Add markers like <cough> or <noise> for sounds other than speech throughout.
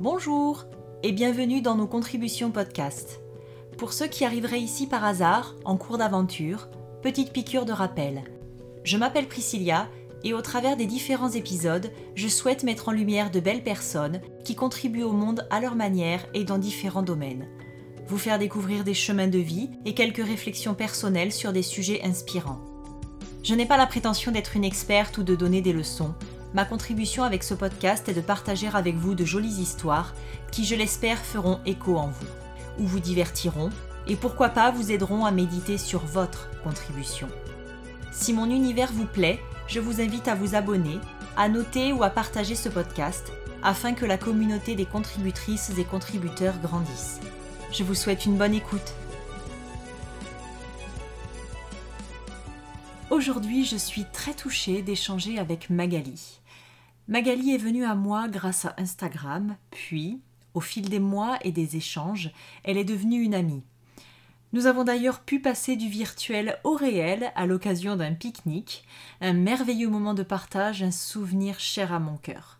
Bonjour et bienvenue dans nos contributions podcast. Pour ceux qui arriveraient ici par hasard, en cours d'aventure, petite piqûre de rappel. Je m'appelle Priscilla et au travers des différents épisodes, je souhaite mettre en lumière de belles personnes qui contribuent au monde à leur manière et dans différents domaines. Vous faire découvrir des chemins de vie et quelques réflexions personnelles sur des sujets inspirants. Je n'ai pas la prétention d'être une experte ou de donner des leçons. Ma contribution avec ce podcast est de partager avec vous de jolies histoires qui, je l'espère, feront écho en vous, ou vous divertiront, et pourquoi pas vous aideront à méditer sur votre contribution. Si mon univers vous plaît, je vous invite à vous abonner, à noter ou à partager ce podcast afin que la communauté des contributrices et contributeurs grandisse. Je vous souhaite une bonne écoute. Aujourd'hui, je suis très touchée d'échanger avec Magali. Magali est venue à moi grâce à Instagram, puis, au fil des mois et des échanges, elle est devenue une amie. Nous avons d'ailleurs pu passer du virtuel au réel à l'occasion d'un pique-nique, un merveilleux moment de partage, un souvenir cher à mon cœur.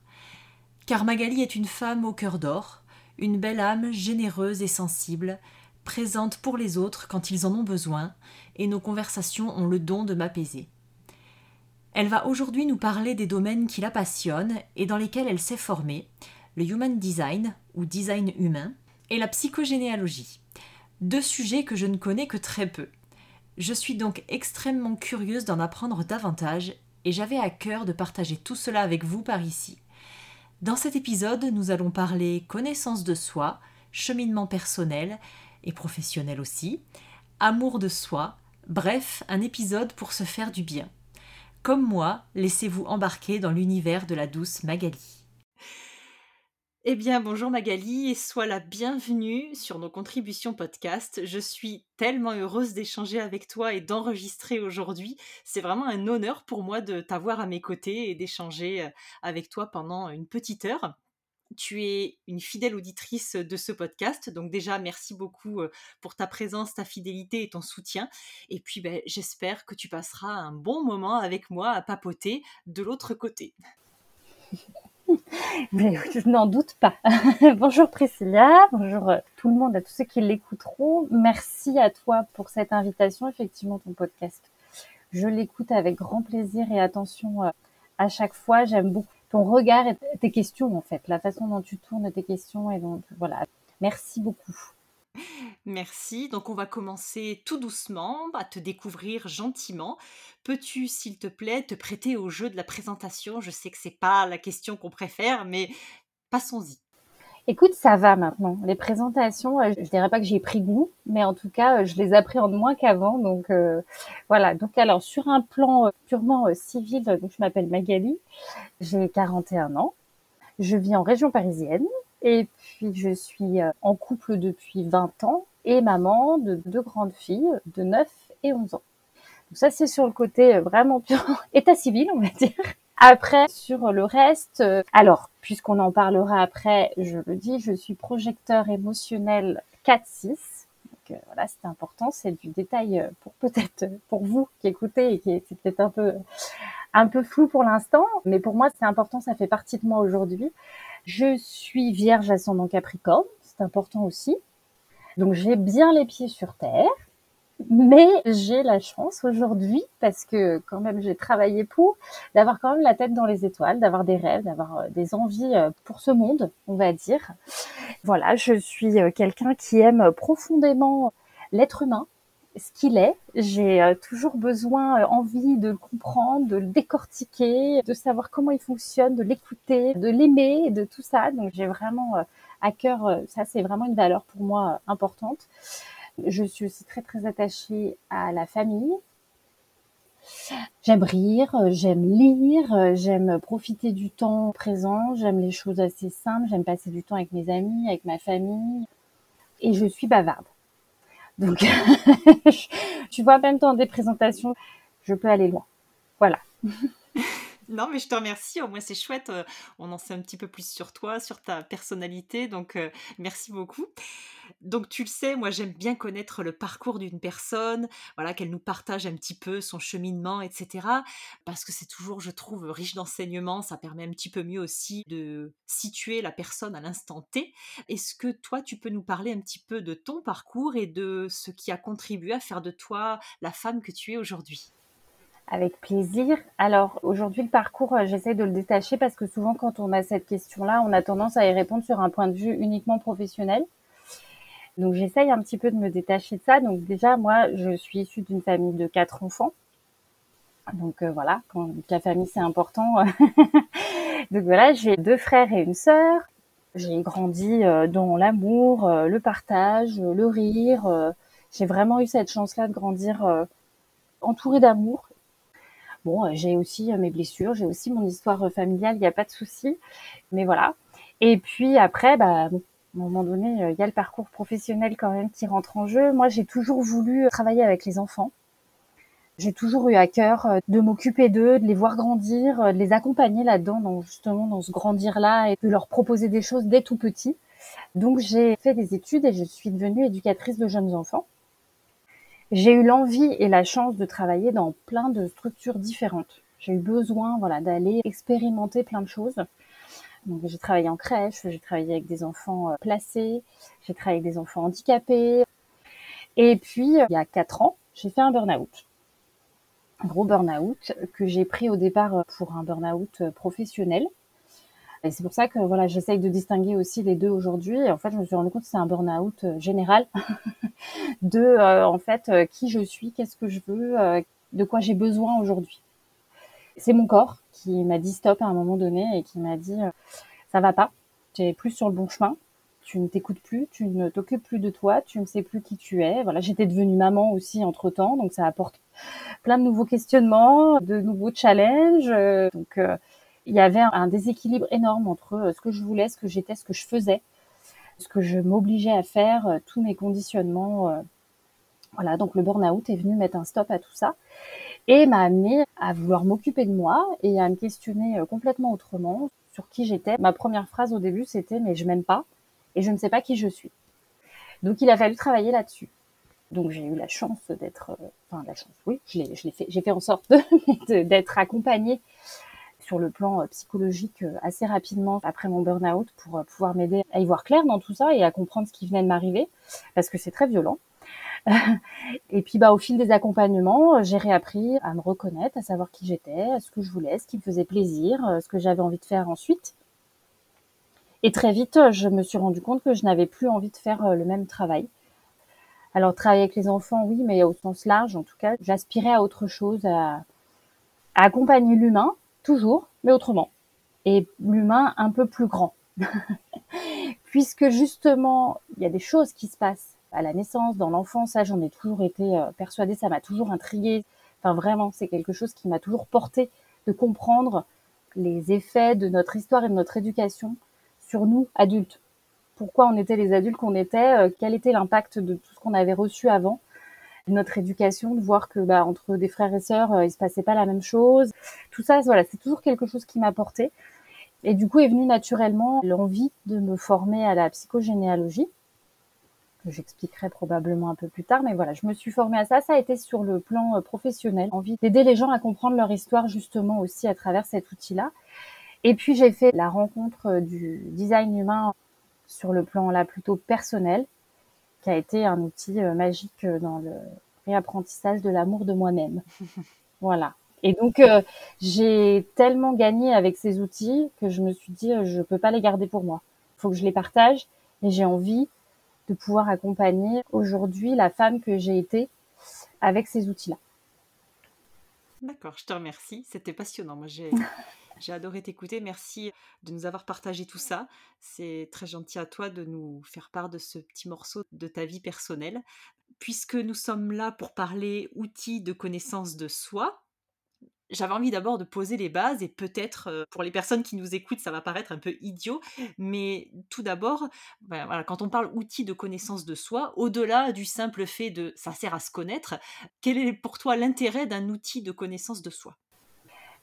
Car Magali est une femme au cœur d'or, une belle âme généreuse et sensible, présente pour les autres quand ils en ont besoin, et nos conversations ont le don de m'apaiser. Elle va aujourd'hui nous parler des domaines qui la passionnent et dans lesquels elle s'est formée, le human design ou design humain, et la psychogénéalogie deux sujets que je ne connais que très peu. Je suis donc extrêmement curieuse d'en apprendre davantage et j'avais à cœur de partager tout cela avec vous par ici. Dans cet épisode, nous allons parler connaissance de soi, cheminement personnel et professionnel aussi, amour de soi, bref, un épisode pour se faire du bien. Comme moi, laissez-vous embarquer dans l'univers de la douce Magali. Eh bien, bonjour Magali et sois la bienvenue sur nos contributions podcast. Je suis tellement heureuse d'échanger avec toi et d'enregistrer aujourd'hui. C'est vraiment un honneur pour moi de t'avoir à mes côtés et d'échanger euh, avec toi pendant une petite heure. Tu es une fidèle auditrice de ce podcast, donc déjà merci beaucoup euh, pour ta présence, ta fidélité et ton soutien. Et puis ben, j'espère que tu passeras un bon moment avec moi à papoter de l'autre côté. <laughs> Je n'en doute pas. <laughs> bonjour Priscilla, bonjour euh, tout le monde, à tous ceux qui l'écouteront. Merci à toi pour cette invitation, effectivement, ton podcast. Je l'écoute avec grand plaisir et attention euh, à chaque fois. J'aime beaucoup ton regard et tes questions, en fait, la façon dont tu tournes tes questions. Et donc, voilà, merci beaucoup. Merci. Donc on va commencer tout doucement à te découvrir gentiment. Peux-tu, s'il te plaît, te prêter au jeu de la présentation? Je sais que c'est pas la question qu'on préfère, mais passons-y. Écoute, ça va maintenant. Les présentations, euh, je dirais pas que j'ai pris goût, mais en tout cas, euh, je les appréhende moins qu'avant. Donc euh, voilà. Donc alors sur un plan purement civil, je m'appelle Magali, j'ai 41 ans, je vis en région parisienne. Et puis, je suis euh, en couple depuis 20 ans et maman de deux grandes filles de 9 et 11 ans. Donc ça, c'est sur le côté euh, vraiment <laughs> état civil, on va dire. Après, sur le reste, euh, alors, puisqu'on en parlera après, je le dis, je suis projecteur émotionnel 4-6. Donc voilà, c'est important, c'est du détail pour peut-être pour vous qui écoutez et qui est peut-être un peu un peu flou pour l'instant, mais pour moi c'est important, ça fait partie de moi aujourd'hui. Je suis vierge ascendant Capricorne, c'est important aussi. Donc j'ai bien les pieds sur terre, mais j'ai la chance aujourd'hui, parce que quand même j'ai travaillé pour, d'avoir quand même la tête dans les étoiles, d'avoir des rêves, d'avoir euh, des envies euh, pour ce monde, on va dire. Voilà, je suis euh, quelqu'un qui aime profondément l'être humain, ce qu'il est. J'ai toujours besoin, envie de le comprendre, de le décortiquer, de savoir comment il fonctionne, de l'écouter, de l'aimer, de tout ça. Donc j'ai vraiment à cœur, ça c'est vraiment une valeur pour moi importante. Je suis aussi très très attachée à la famille. J'aime rire, j'aime lire, j'aime profiter du temps présent, j'aime les choses assez simples, j'aime passer du temps avec mes amis, avec ma famille. Et je suis bavarde. Donc, <laughs> tu vois, même dans des présentations, je peux aller loin. Voilà. <laughs> Non, mais je te remercie. Au moins, c'est chouette. Euh, on en sait un petit peu plus sur toi, sur ta personnalité. Donc, euh, merci beaucoup. Donc, tu le sais, moi, j'aime bien connaître le parcours d'une personne, voilà, qu'elle nous partage un petit peu son cheminement, etc. Parce que c'est toujours, je trouve, riche d'enseignements. Ça permet un petit peu mieux aussi de situer la personne à l'instant T. Est-ce que toi, tu peux nous parler un petit peu de ton parcours et de ce qui a contribué à faire de toi la femme que tu es aujourd'hui? Avec plaisir. Alors aujourd'hui le parcours, euh, j'essaie de le détacher parce que souvent quand on a cette question-là, on a tendance à y répondre sur un point de vue uniquement professionnel. Donc j'essaye un petit peu de me détacher de ça. Donc déjà moi, je suis issue d'une famille de quatre enfants. Donc euh, voilà, quand la famille c'est important. <laughs> Donc voilà, j'ai deux frères et une sœur. J'ai grandi euh, dans l'amour, le partage, le rire. J'ai vraiment eu cette chance-là de grandir entourée d'amour Bon, euh, j'ai aussi euh, mes blessures, j'ai aussi mon histoire euh, familiale, il n'y a pas de souci. Mais voilà. Et puis après, bah, à un moment donné, il y a le parcours professionnel quand même qui rentre en jeu. Moi, j'ai toujours voulu travailler avec les enfants. J'ai toujours eu à cœur de m'occuper d'eux, de les voir grandir, de les accompagner là-dedans, dans, justement dans ce grandir-là, et de leur proposer des choses dès tout petit. Donc j'ai fait des études et je suis devenue éducatrice de jeunes enfants. J'ai eu l'envie et la chance de travailler dans plein de structures différentes. J'ai eu besoin, voilà, d'aller expérimenter plein de choses. Donc, j'ai travaillé en crèche, j'ai travaillé avec des enfants euh, placés, j'ai travaillé avec des enfants handicapés. Et puis, il y a quatre ans, j'ai fait un burn-out. Un gros burn-out que j'ai pris au départ euh, pour un burn-out euh, professionnel. Et c'est pour ça que voilà, j'essaye de distinguer aussi les deux aujourd'hui. En fait, je me suis rendu compte que c'est un burn-out euh, général <laughs> de euh, en fait euh, qui je suis, qu'est-ce que je veux, de quoi j'ai besoin aujourd'hui. C'est mon corps qui m'a dit stop à un moment donné et qui m'a dit ça va pas, tu es plus sur le bon chemin, tu ne t'écoutes plus, tu ne t'occupes plus de toi, tu ne sais plus qui tu es. Voilà, j'étais devenue maman aussi entre temps, donc ça apporte plein de nouveaux questionnements, de nouveaux challenges. Donc il y avait un déséquilibre énorme entre euh, ce que je voulais, ce que j'étais, ce que je faisais, ce que je m'obligeais à faire, euh, tous mes conditionnements. Euh. Voilà, donc le burn-out est venu mettre un stop à tout ça et m'a amené à vouloir m'occuper de moi et à me questionner complètement autrement sur qui j'étais. Ma première phrase au début, c'était mais je m'aime pas et je ne sais pas qui je suis. Donc il a fallu travailler là-dessus. Donc j'ai eu la chance d'être, enfin la chance, oui, je l'ai, fait, j'ai fait en sorte <laughs> d'être accompagnée sur le plan euh, psychologique euh, assez rapidement après mon burn-out pour euh, pouvoir m'aider à y voir clair dans tout ça et à comprendre ce qui venait de m'arriver parce que c'est très violent. <laughs> et puis bah au fil des accompagnements, j'ai réappris à me reconnaître, à savoir qui j'étais, ce que je voulais, ce qui me faisait plaisir, ce que j'avais envie de faire ensuite. Et très vite, je me suis rendu compte que je n'avais plus envie de faire le même travail. Alors travailler avec les enfants, oui, mais au sens large, en tout cas, j'aspirais à autre chose, à accompagner l'humain, toujours, mais autrement. Et l'humain un peu plus grand. <laughs> Puisque justement, il y a des choses qui se passent à la naissance, dans l'enfance, ça j'en ai toujours été euh, persuadée, ça m'a toujours intriguée. Enfin vraiment, c'est quelque chose qui m'a toujours porté de comprendre les effets de notre histoire et de notre éducation sur nous, adultes. Pourquoi on était les adultes qu'on était, euh, quel était l'impact de tout ce qu'on avait reçu avant notre éducation, de voir que bah, entre des frères et sœurs, euh, il se passait pas la même chose. Tout ça, voilà, c'est toujours quelque chose qui m'a porté. Et du coup est venue naturellement l'envie de me former à la psychogénéalogie, que j'expliquerai probablement un peu plus tard. Mais voilà, je me suis formée à ça. Ça a été sur le plan euh, professionnel, envie d'aider les gens à comprendre leur histoire justement aussi à travers cet outil-là. Et puis j'ai fait la rencontre euh, du design humain sur le plan là plutôt personnel, qui a été un outil euh, magique euh, dans le réapprentissage de l'amour de moi-même. <laughs> voilà. Et donc euh, j'ai tellement gagné avec ces outils que je me suis dit je peux pas les garder pour moi. Il faut que je les partage et j'ai envie de pouvoir accompagner aujourd'hui la femme que j'ai été avec ces outils-là. D'accord, je te remercie. C'était passionnant. Moi, j'ai <laughs> J'ai adoré t'écouter. Merci de nous avoir partagé tout ça. C'est très gentil à toi de nous faire part de ce petit morceau de ta vie personnelle. Puisque nous sommes là pour parler outils de connaissance de soi, j'avais envie d'abord de poser les bases et peut-être euh, pour les personnes qui nous écoutent ça va paraître un peu idiot mais tout d'abord ben quand on parle outils de connaissance de soi au-delà du simple fait de ça sert à se connaître quel est pour toi l'intérêt d'un outil de connaissance de soi?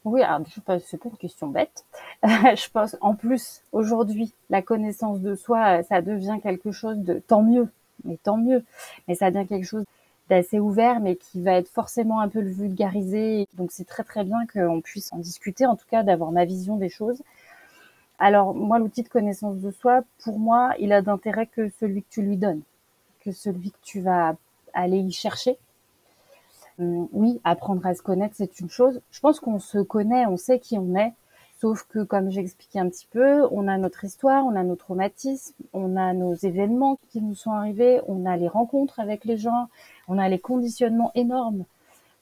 Oui, alors je c'est pas une question bête. <laughs> je pense en plus aujourd'hui la connaissance de soi, ça devient quelque chose de tant mieux, mais tant mieux. Mais ça devient quelque chose d'assez ouvert, mais qui va être forcément un peu vulgarisé. Donc c'est très très bien qu'on puisse en discuter, en tout cas d'avoir ma vision des choses. Alors moi, l'outil de connaissance de soi, pour moi, il a d'intérêt que celui que tu lui donnes, que celui que tu vas aller y chercher. Hum, oui, apprendre à se connaître, c'est une chose. Je pense qu'on se connaît, on sait qui on est. Sauf que, comme j'expliquais un petit peu, on a notre histoire, on a nos traumatismes, on a nos événements qui nous sont arrivés, on a les rencontres avec les gens, on a les conditionnements énormes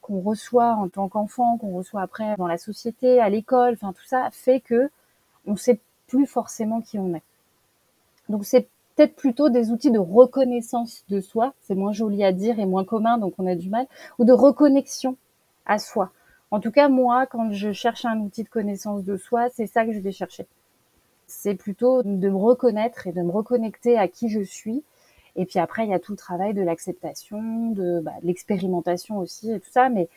qu'on reçoit en tant qu'enfant, qu'on reçoit après dans la société, à l'école, enfin tout ça fait que on sait plus forcément qui on est. Donc c'est peut-être plutôt des outils de reconnaissance de soi, c'est moins joli à dire et moins commun, donc on a du mal, ou de reconnexion à soi. En tout cas, moi, quand je cherche un outil de connaissance de soi, c'est ça que je vais chercher. C'est plutôt de me reconnaître et de me reconnecter à qui je suis. Et puis après, il y a tout le travail de l'acceptation, de, bah, l'expérimentation aussi et tout ça. Mais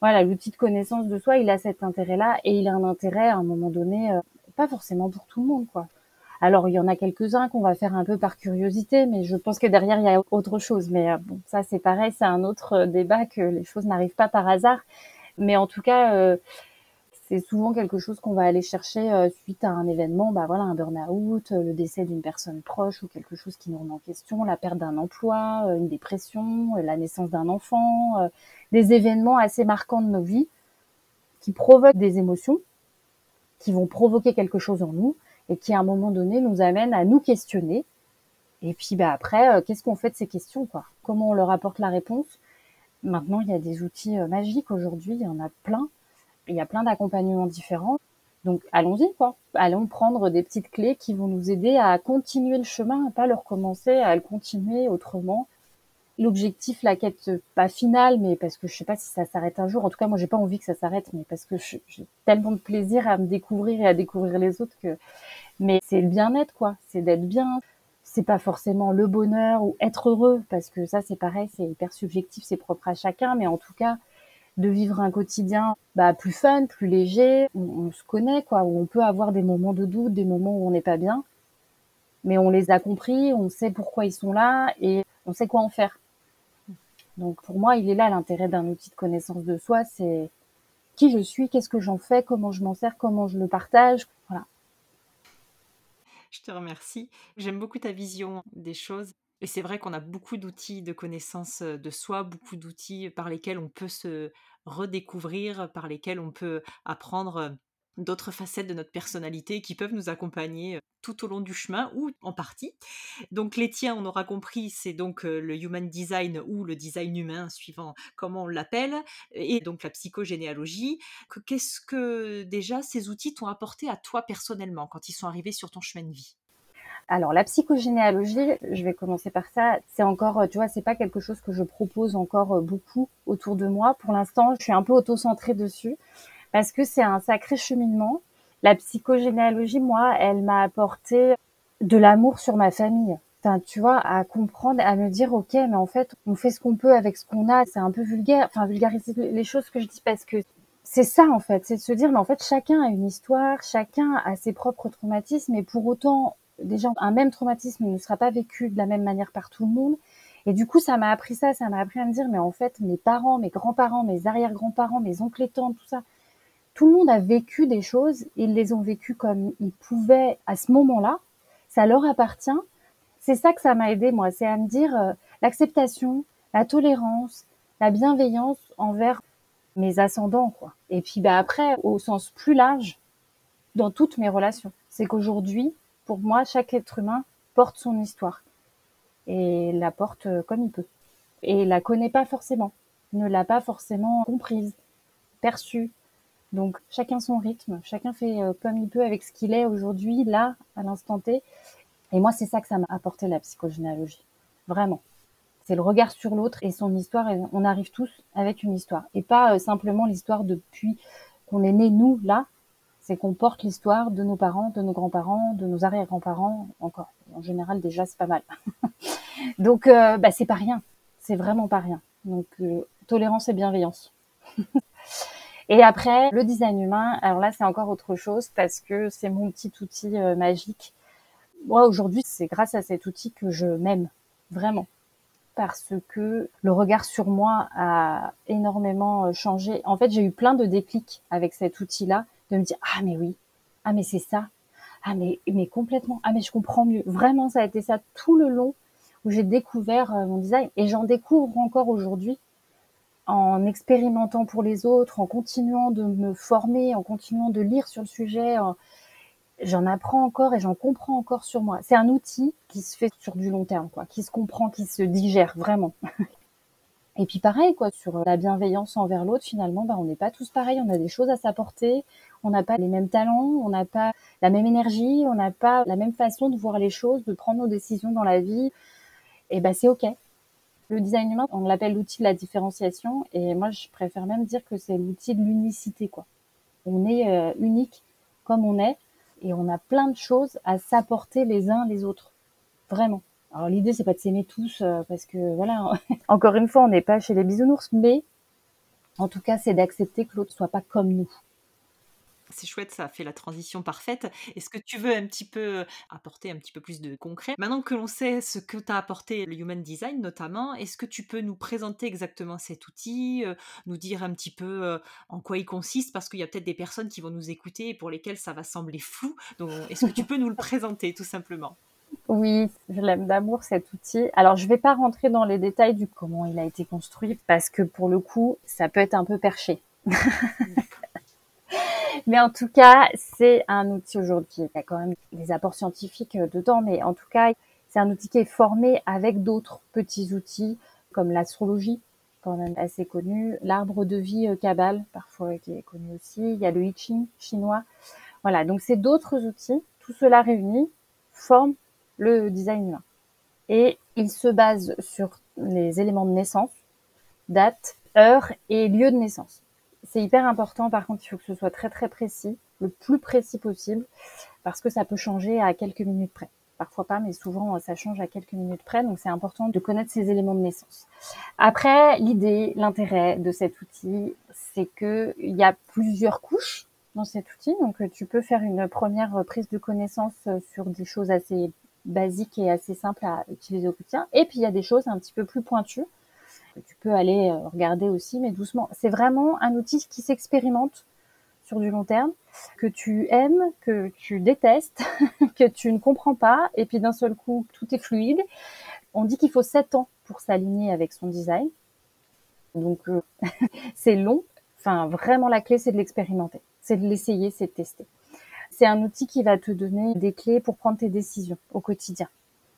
voilà, l'outil de connaissance de soi, il a cet intérêt-là et il a un intérêt à un moment donné, euh, pas forcément pour tout le monde, quoi. Alors il y en a quelques-uns qu'on va faire un peu par curiosité, mais je pense que derrière il y a autre chose. Mais euh, bon, ça c'est pareil, c'est un autre euh, débat que les choses n'arrivent pas par hasard. Mais en tout cas, euh, c'est souvent quelque chose qu'on va aller chercher suite à un événement, bah voilà, un burn-out, le décès d'une personne proche ou quelque chose qui nous remet en question, la perte d'un emploi, une dépression, la naissance d'un enfant, des événements assez marquants de nos vies qui provoquent des émotions, qui vont provoquer quelque chose en nous et qui à un moment donné nous amène à nous questionner. Et puis bah après, euh, qu'est-ce qu'on fait de ces questions quoi? Comment on leur apporte la réponse? Maintenant, il y a des outils euh, magiques aujourd'hui, il y en a plein. Il y a plein d'accompagnements différents. Donc allons-y quoi. Allons prendre des petites clés qui vont nous aider à continuer le chemin, à pas le recommencer, à le continuer autrement l'objectif, la quête, pas finale, mais parce que je sais pas si ça s'arrête un jour. En tout cas, moi, j'ai pas envie que ça s'arrête, mais parce que j'ai tellement de plaisir à me découvrir et à découvrir les autres que, mais c'est le bien-être, quoi. C'est d'être bien. C'est pas forcément le bonheur ou être heureux, parce que ça, c'est pareil, c'est hyper subjectif, c'est propre à chacun, mais en tout cas, de vivre un quotidien bah, plus fun, plus léger, on, se connaît, quoi, où on peut avoir des moments de doute, des moments où on n'est pas bien, mais on les a compris, on sait pourquoi ils sont là et on sait quoi en faire. Donc pour moi, il est là l'intérêt d'un outil de connaissance de soi, c'est qui je suis, qu'est-ce que j'en fais, comment je m'en sers, comment je le partage. Voilà. Je te remercie. J'aime beaucoup ta vision des choses. Et c'est vrai qu'on a beaucoup d'outils de connaissance de soi, beaucoup d'outils par lesquels on peut se redécouvrir, par lesquels on peut apprendre d'autres facettes de notre personnalité qui peuvent nous accompagner tout au long du chemin ou en partie. Donc les tiens, on aura compris, c'est donc le human design ou le design humain, suivant comment on l'appelle, et donc la psychogénéalogie. Qu'est-ce que déjà ces outils t'ont apporté à toi personnellement quand ils sont arrivés sur ton chemin de vie? Alors la psychogénéalogie, je vais commencer par ça. C'est encore, tu vois, c'est pas quelque chose que je propose encore beaucoup autour de moi. Pour l'instant, je suis un peu auto-centrée dessus parce que c'est un sacré cheminement. La psychogénéalogie, moi, elle m'a apporté de l'amour sur ma famille. Enfin, tu vois, à comprendre, à me dire, ok, mais en fait, on fait ce qu'on peut avec ce qu'on a. C'est un peu vulgaire, enfin vulgariser les choses que je dis parce que c'est ça en fait, c'est de se dire, mais en fait, chacun a une histoire, chacun a ses propres traumatismes, et pour autant, déjà, un même traumatisme ne sera pas vécu de la même manière par tout le monde. Et du coup, ça m'a appris ça, ça m'a appris à me dire, mais en fait, mes parents, mes grands-parents, mes arrière-grands-parents, mes oncles et tantes, tout ça, tout le monde a vécu des choses, ils les ont vécues comme ils pouvaient à ce moment-là, ça leur appartient. C'est ça que ça m'a aidé, moi, c'est à me dire euh, l'acceptation, la tolérance, la bienveillance envers mes ascendants, quoi. Et puis bah, après, au sens plus large, dans toutes mes relations, c'est qu'aujourd'hui, pour moi, chaque être humain porte son histoire et la porte euh, comme il peut. Et la connaît pas forcément, ne l'a pas forcément comprise, perçue, donc chacun son rythme, chacun fait euh, comme il peut avec ce qu'il est aujourd'hui, là, à l'instant T. Et moi, c'est ça que ça m'a apporté la psychogénéalogie. Vraiment. C'est le regard sur l'autre et son histoire. On arrive tous avec une histoire. Et pas euh, simplement l'histoire depuis qu'on est né, nous, là. C'est qu'on porte l'histoire de nos parents, de nos grands-parents, de nos arrière-grands-parents, encore. En général, déjà, c'est pas mal. <laughs> Donc, euh, bah, c'est pas rien. C'est vraiment pas rien. Donc, tolérance et bienveillance. <laughs> Et après, le design humain, alors là, c'est encore autre chose parce que c'est mon petit outil euh, magique. Moi, aujourd'hui, c'est grâce à cet outil que je m'aime, vraiment. Parce que le regard sur moi a énormément euh, changé. En fait, j'ai eu plein de déclics avec cet outil-là, de me dire, ah mais oui, ah mais c'est ça, ah mais, mais complètement, ah mais je comprends mieux. Vraiment, ça a été ça tout le long où j'ai découvert euh, mon design et j'en découvre encore aujourd'hui en expérimentant pour les autres, en continuant de me former, en continuant de lire sur le sujet, j'en apprends encore et j'en comprends encore sur moi. C'est un outil qui se fait sur du long terme, quoi, qui se comprend, qui se digère vraiment. <laughs> et puis pareil, quoi, sur la bienveillance envers l'autre, finalement, bah, on n'est pas tous pareils, on a des choses à s'apporter, on n'a pas les mêmes talents, on n'a pas la même énergie, on n'a pas la même façon de voir les choses, de prendre nos décisions dans la vie. Et ben c'est ok. Le design humain, on l'appelle l'outil de la différenciation, et moi je préfère même dire que c'est l'outil de l'unicité, quoi. On est euh, unique comme on est, et on a plein de choses à s'apporter les uns les autres, vraiment. Alors l'idée c'est pas de s'aimer tous, euh, parce que voilà, <laughs> encore une fois, on n'est pas chez les bisounours, mais en tout cas, c'est d'accepter que l'autre soit pas comme nous c'est chouette, ça fait la transition parfaite. Est-ce que tu veux un petit peu apporter un petit peu plus de concret? Maintenant que l'on sait ce que t'a apporté le Human Design notamment, est-ce que tu peux nous présenter exactement cet outil, nous dire un petit peu en quoi il consiste? Parce qu'il y a peut-être des personnes qui vont nous écouter et pour lesquelles ça va sembler flou. Donc, est-ce que tu peux nous le présenter tout simplement? Oui, je l'aime d'amour cet outil. Alors, je ne vais pas rentrer dans les détails du comment il a été construit parce que pour le coup, ça peut être un peu perché. Mais en tout cas, c'est un outil aujourd'hui. Il y a quand même des apports scientifiques euh, dedans, mais en tout cas, c'est un outil qui est formé avec d'autres petits outils comme l'astrologie, quand même assez connu, l'arbre de vie Kabbalah, euh, parfois qui est connu aussi. Il y a le I chinois. Voilà, donc c'est d'autres outils. Tout cela réuni forme le design humain. Et il se base sur les éléments de naissance, date, heure et lieu de naissance. C'est hyper important, par contre, il faut que ce soit très très précis, le plus précis possible, parce que ça peut changer à quelques minutes près. Parfois pas, mais souvent ça change à quelques minutes près, donc c'est important de connaître ces éléments de naissance. Après, l'idée, l'intérêt de cet outil, c'est que il y a plusieurs couches dans cet outil, donc tu peux faire une première prise de connaissance sur des choses assez basiques et assez simples à utiliser au quotidien, et puis il y a des choses un petit peu plus pointues tu peux aller euh, regarder aussi, mais doucement. C'est vraiment un outil qui s'expérimente sur du long terme, que tu aimes, que tu détestes, <laughs> que tu ne comprends pas, et puis d'un seul coup, tout est fluide. On dit qu'il faut 7 ans pour s'aligner avec son design. Donc, euh, <laughs> c'est long. Enfin, vraiment, la clé, c'est de l'expérimenter. C'est de l'essayer, c'est de tester. C'est un outil qui va te donner des clés pour prendre tes décisions au quotidien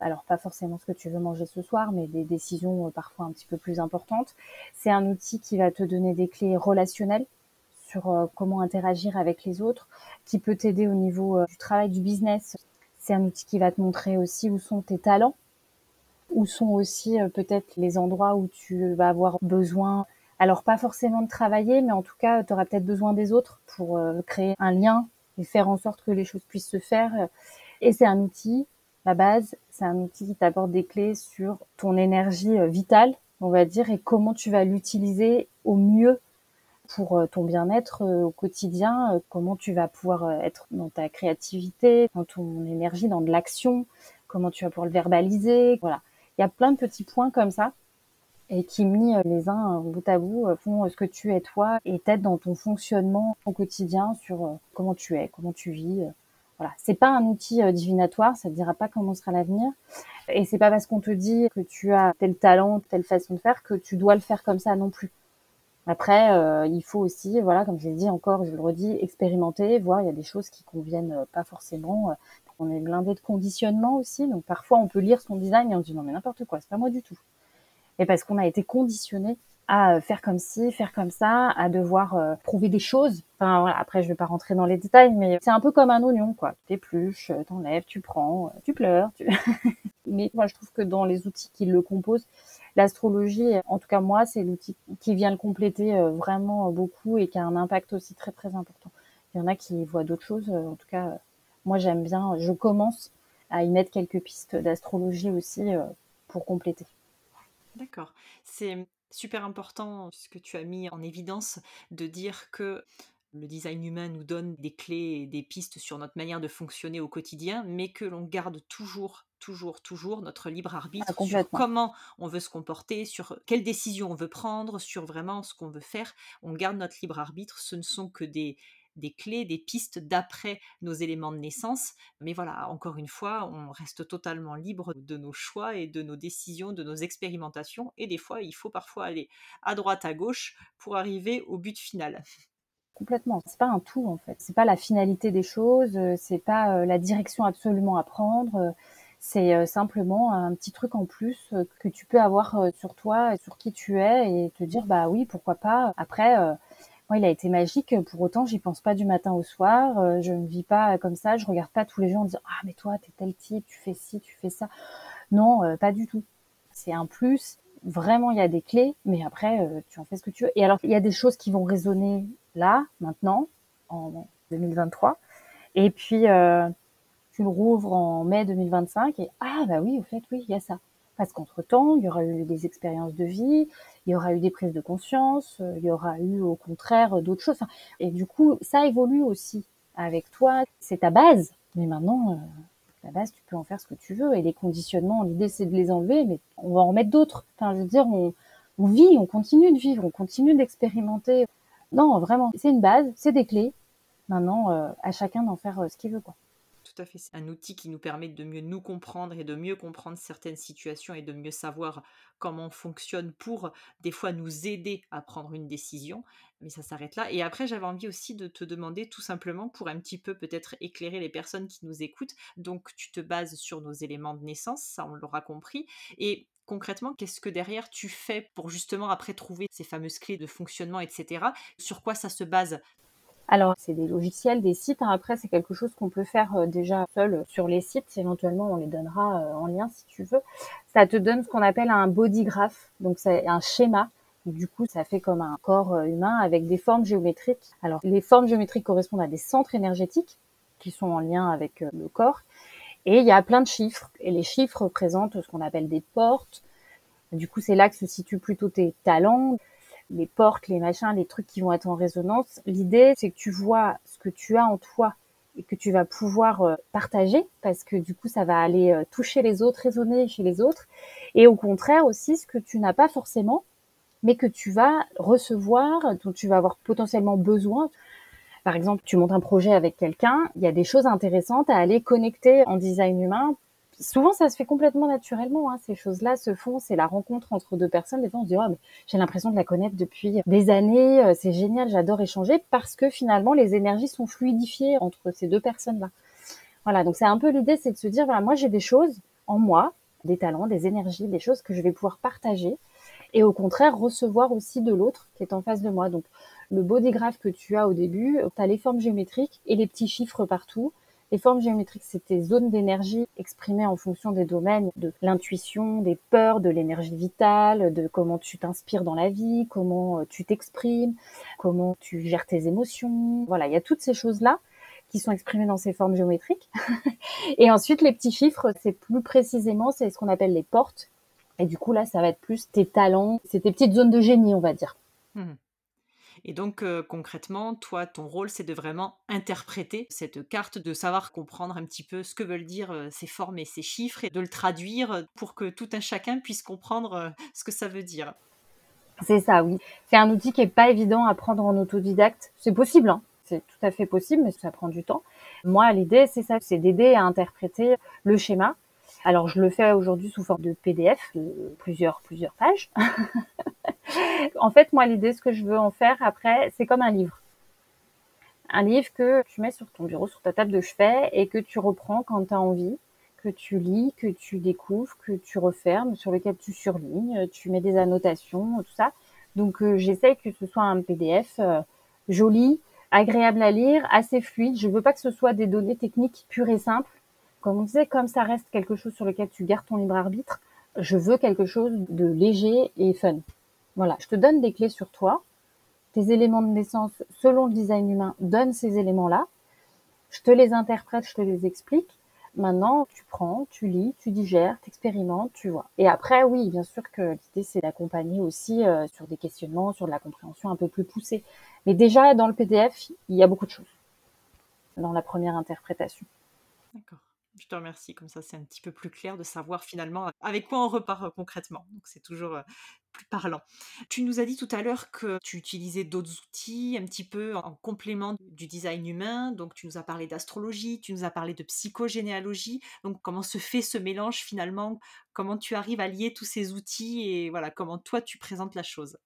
alors pas forcément ce que tu veux manger ce soir, mais des décisions euh, parfois un petit peu plus importantes. C'est un outil qui va te donner des clés relationnelles sur euh, comment interagir avec les autres, qui peut t'aider au niveau euh, du travail, du business. C'est un outil qui va te montrer aussi où sont tes talents, où sont aussi peut-être les endroits où tu vas avoir besoin, alors pas forcément de travailler, mais en tout cas, tu auras peut-être besoin des autres pour créer un lien et faire en sorte que les choses puissent se faire. Et c'est un outil la base, c'est un outil qui t'apporte des clés sur ton énergie euh, vitale, on va dire, et comment tu vas l'utiliser au mieux pour euh, ton bien-être euh, au quotidien, comment tu vas pouvoir être dans ta créativité, dans ton énergie, dans de l'action, comment tu vas pouvoir le verbaliser. Voilà. Il y a plein de petits points comme ça et qui mis les uns bout à bout font ce que tu es toi et t'aident dans ton fonctionnement au quotidien sur comment tu es, comment tu vis, voilà, c'est pas un outil euh, divinatoire, ça te dira pas comment sera l'avenir. Et c'est pas parce qu'on te dit que tu as tel talent, telle façon de faire que tu dois le faire comme ça non plus. Après, euh, il faut aussi, voilà, comme je l'ai dit encore, je le redis, expérimenter, voir. Il y a des choses qui conviennent euh, pas forcément. On est blindé de conditionnement aussi, donc parfois on peut lire son design et on se dit non mais n'importe quoi, c'est pas moi du tout. Et parce qu'on a été conditionné à faire comme ci, faire comme ça, à devoir euh, prouver des choses. Enfin voilà, après je vais pas rentrer dans les détails, mais c'est un peu comme un oignon quoi. Tu épluches, euh, t'enlèves, tu prends, euh, tu pleures. Tu... <laughs> mais moi je trouve que dans les outils qui le composent, l'astrologie, en tout cas moi, c'est l'outil qui vient le compléter vraiment beaucoup et qui a un impact aussi très très important. Il y en a qui voient d'autres choses. En tout cas, moi j'aime bien. Je commence à y mettre quelques pistes d'astrologie aussi pour compléter. D'accord. C'est Super important ce que tu as mis en évidence de dire que le design humain nous donne des clés et des pistes sur notre manière de fonctionner au quotidien, mais que l'on garde toujours, toujours, toujours notre libre arbitre ah, sur comment on veut se comporter, sur quelles décisions on veut prendre, sur vraiment ce qu'on veut faire. On garde notre libre arbitre. Ce ne sont que des, des clés, des pistes d'après nos éléments de naissance. Mais voilà, encore une fois, on reste totalement libre de nos choix et de nos décisions, de nos expérimentations. Et des fois, il faut parfois aller à droite, à gauche pour arriver au but final. Complètement. C'est pas un tout en fait. C'est pas la finalité des choses. Euh, c'est pas euh, la direction absolument à prendre. Euh, c'est simplement un petit truc en plus que tu peux avoir sur toi et sur qui tu es et te dire bah oui pourquoi pas. Après, moi il a été magique. Pour autant j'y pense pas du matin au soir. Je ne vis pas comme ça. Je regarde pas tous les gens en disant ah mais toi t'es tel type, tu fais ci, tu fais ça. Non, pas du tout. C'est un plus vraiment il y a des clés, mais après tu en fais ce que tu veux. Et alors il y a des choses qui vont résonner là, maintenant, en 2023. Et puis, euh, tu le rouvres en mai 2025 et ah bah oui, au fait, oui, il y a ça. Parce qu'entre-temps, il y aura eu des expériences de vie, il y aura eu des prises de conscience, euh, il y aura eu au contraire d'autres choses. Et du coup, ça évolue aussi avec toi. C'est ta base. Mais maintenant, euh, la base, tu peux en faire ce que tu veux. Et les conditionnements, l'idée, c'est de les enlever, mais on va en mettre d'autres. Enfin, je veux dire, on, on vit, on continue de vivre, on continue d'expérimenter. Non, vraiment, c'est une base, c'est des clés. Maintenant, euh, à chacun d'en faire euh, ce qu'il veut, quoi. C'est un outil qui nous permet de mieux nous comprendre et de mieux comprendre certaines situations et de mieux savoir comment on fonctionne pour des fois nous aider à prendre une décision. Mais ça s'arrête là. Et après, j'avais envie aussi de te demander tout simplement pour un petit peu peut-être éclairer les personnes qui nous écoutent. Donc, tu te bases sur nos éléments de naissance, ça on l'aura compris. Et concrètement, qu'est-ce que derrière tu fais pour justement après trouver ces fameuses clés de fonctionnement, etc. Sur quoi ça se base? Alors, c'est des logiciels, des sites. Hein. Après, c'est quelque chose qu'on peut faire euh, déjà seul sur les sites. Éventuellement, on les donnera euh, en lien si tu veux. Ça te donne ce qu'on appelle un body graph. Donc, c'est un schéma. Du coup, ça fait comme un corps euh, humain avec des formes géométriques. Alors, les formes géométriques correspondent à des centres énergétiques qui sont en lien avec le corps. Et il y a plein de chiffres. Et les chiffres représentent ce qu'on appelle des portes. Du coup, c'est là que se situent plutôt tes talents, les portes, les machins, les trucs qui vont être en résonance. L'idée, c'est que tu vois ce que tu as en toi et que tu vas pouvoir euh, partager parce que du coup, ça va aller euh, toucher les autres, résonner chez les autres. Et au contraire aussi, ce que tu n'as pas forcément, mais que tu vas recevoir, dont tu vas avoir potentiellement besoin. Par exemple, tu montes un projet avec quelqu'un, il y a des choses intéressantes à aller connecter en design humain. Souvent, ça se fait complètement naturellement. Hein. Ces choses-là se font, c'est la rencontre entre deux personnes. Des fois, on se dit, oh, j'ai l'impression de la connaître depuis des années. Euh, c'est génial, j'adore échanger parce que finalement, les énergies sont fluidifiées entre ces deux personnes-là. Voilà, donc c'est un peu l'idée, c'est de se dire, voilà, moi j'ai des choses en moi, des talents, des énergies, des choses que je vais pouvoir partager et au contraire recevoir aussi de l'autre qui est en face de moi. Donc le bodygraph que tu as au début, tu as les formes géométriques et les petits chiffres partout. Les formes géométriques, tes zones d'énergie exprimées en fonction des domaines de l'intuition, des peurs, de l'énergie vitale, de comment tu t'inspires dans la vie, comment euh, tu t'exprimes, comment tu gères tes émotions. Voilà, il y a toutes ces choses-là qui sont exprimées dans ces formes géométriques. <laughs> et ensuite, les petits chiffres, c'est plus précisément, c'est ce qu'on appelle les portes. Et du coup, là, ça va être plus tes talents, c'est tes petites zones de génie, on va dire. Mmh. Et donc euh, concrètement, toi, ton rôle, c'est de vraiment interpréter cette carte, de savoir comprendre un petit peu ce que veulent dire euh, ces formes et ces chiffres, et de le traduire pour que tout un chacun puisse comprendre euh, ce que ça veut dire. C'est ça, oui. C'est un outil qui est pas évident à prendre en autodidacte. C'est possible, hein. c'est tout à fait possible, mais ça prend du temps. Moi, l'idée, c'est ça, c'est d'aider à interpréter le schéma. Alors, je le fais aujourd'hui sous forme de PDF, plusieurs, plusieurs pages. <laughs> en fait, moi, l'idée, ce que je veux en faire après, c'est comme un livre. Un livre que tu mets sur ton bureau, sur ta table de chevet et que tu reprends quand tu as envie, que tu lis, que tu découvres, que tu refermes, sur lequel tu surlignes, tu mets des annotations, tout ça. Donc, euh, j'essaie que ce soit un PDF euh, joli, agréable à lire, assez fluide. Je veux pas que ce soit des données techniques pures et simples. Comme on disait, comme ça reste quelque chose sur lequel tu gardes ton libre arbitre, je veux quelque chose de léger et fun. Voilà, je te donne des clés sur toi. Tes éléments de naissance, selon le design humain, donnent ces éléments-là. Je te les interprète, je te les explique. Maintenant, tu prends, tu lis, tu digères, tu expérimentes, tu vois. Et après, oui, bien sûr que l'idée, c'est d'accompagner aussi euh, sur des questionnements, sur de la compréhension un peu plus poussée. Mais déjà, dans le PDF, il y a beaucoup de choses dans la première interprétation. D'accord. Je te remercie. Comme ça, c'est un petit peu plus clair de savoir finalement avec quoi on repart euh, concrètement. Donc, c'est toujours euh, plus parlant. Tu nous as dit tout à l'heure que tu utilisais d'autres outils un petit peu en complément du design humain. Donc, tu nous as parlé d'astrologie, tu nous as parlé de psychogénéalogie. Donc, comment se fait ce mélange finalement? Comment tu arrives à lier tous ces outils et voilà, comment toi tu présentes la chose?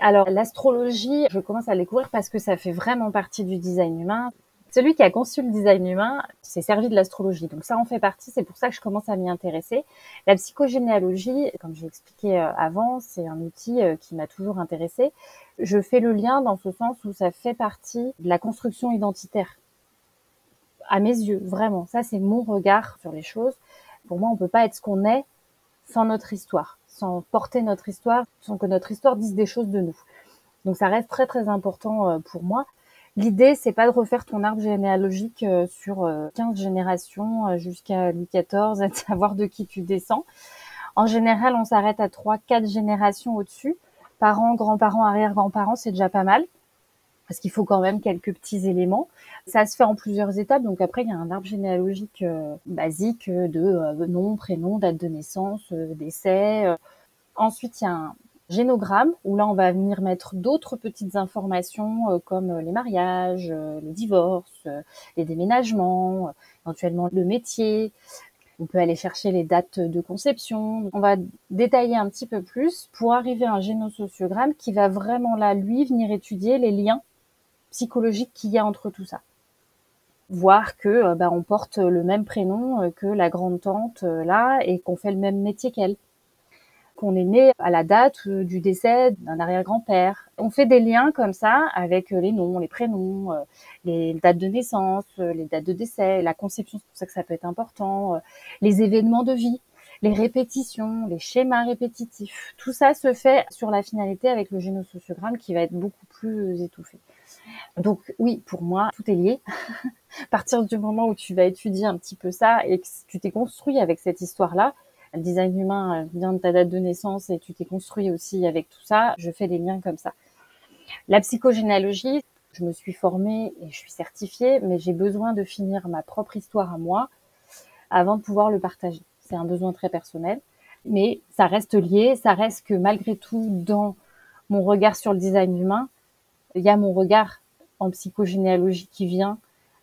Alors l'astrologie, je commence à découvrir parce que ça fait vraiment partie du design humain. Celui qui a conçu le design humain s'est servi de l'astrologie. Donc ça en fait partie, c'est pour ça que je commence à m'y intéresser. La psychogénéalogie, comme j'ai expliqué euh, avant, c'est un outil euh, qui m'a toujours intéressé. Je fais le lien dans ce sens où ça fait partie de la construction identitaire. À mes yeux, vraiment. Ça, c'est mon regard sur les choses. Pour moi, on peut pas être ce qu'on est sans notre histoire, sans porter notre histoire, sans que notre histoire dise des choses de nous. Donc ça reste très très important euh, pour moi. L'idée, c'est pas de refaire ton arbre généalogique euh, sur 15 euh, générations euh, jusqu'à Louis XIV de <laughs> savoir de qui tu descends. En général, on s'arrête à 3 4 générations au-dessus. Parents, grands-parents, arrière-grands-parents, c'est déjà pas mal parce qu'il faut quand même quelques petits éléments. Ça se fait en plusieurs étapes. Donc après, il y a un arbre généalogique basique de nom, prénom, date de naissance, décès. Ensuite, il y a un génogramme, où là on va venir mettre d'autres petites informations euh, comme euh, les mariages, euh, les divorces, les déménagements, éventuellement le métier. On peut aller chercher les dates de conception. On va détailler un petit peu plus pour arriver à un génosociogramme qui va vraiment là, lui, venir étudier les liens psychologiques qu'il y a entre tout ça. Voir que bah, on porte le même prénom que la grande tante là et qu'on fait le même métier qu'elle qu'on est né à la date euh, du décès d'un arrière-grand-père. On fait des liens comme ça avec euh, les noms, les prénoms, euh, les dates de naissance, les dates de décès, la conception, c'est pour ça que ça peut être important, les événements de vie, les répétitions, les schémas répétitifs. Tout ça se fait sur la finalité avec le génosociogramme qui va être beaucoup plus étouffé. Donc oui, pour moi, tout est lié. <laughs> à partir du moment où tu vas étudier un petit peu ça et que tu t'es construit avec cette histoire-là, le design humain euh, vient de ta date de naissance et tu t'es construit aussi avec tout ça, je fais des liens comme ça. La psychogénéalogie, je me suis formée et je suis certifiée, mais j'ai besoin de finir ma propre histoire à moi avant de pouvoir le partager. C'est un besoin très personnel, mais ça reste lié, ça reste que malgré tout, dans mon regard sur le design humain, il y a mon regard en psychogénéalogie qui vient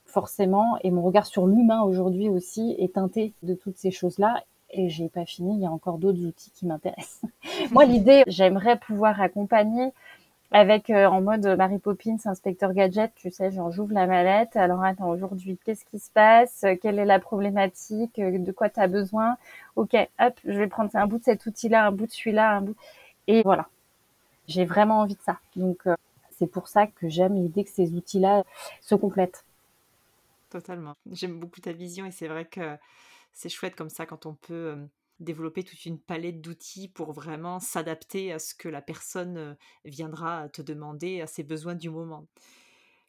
forcément, et mon regard sur l'humain aujourd'hui aussi est teinté de toutes ces choses-là et j'ai pas fini, il y a encore d'autres outils qui m'intéressent. <laughs> Moi, l'idée, j'aimerais pouvoir accompagner avec euh, en mode Mary Poppins, inspecteur gadget, tu sais, genre j'ouvre la mallette, alors attends, aujourd'hui, qu'est-ce qui se passe? Quelle est la problématique? De quoi tu as besoin? Ok, hop, je vais prendre un bout de cet outil-là, un bout de celui-là, un bout... Et voilà, j'ai vraiment envie de ça. Donc, euh, c'est pour ça que j'aime l'idée que ces outils-là se complètent. Totalement. J'aime beaucoup ta vision et c'est vrai que c'est chouette comme ça quand on peut développer toute une palette d'outils pour vraiment s'adapter à ce que la personne viendra te demander, à ses besoins du moment.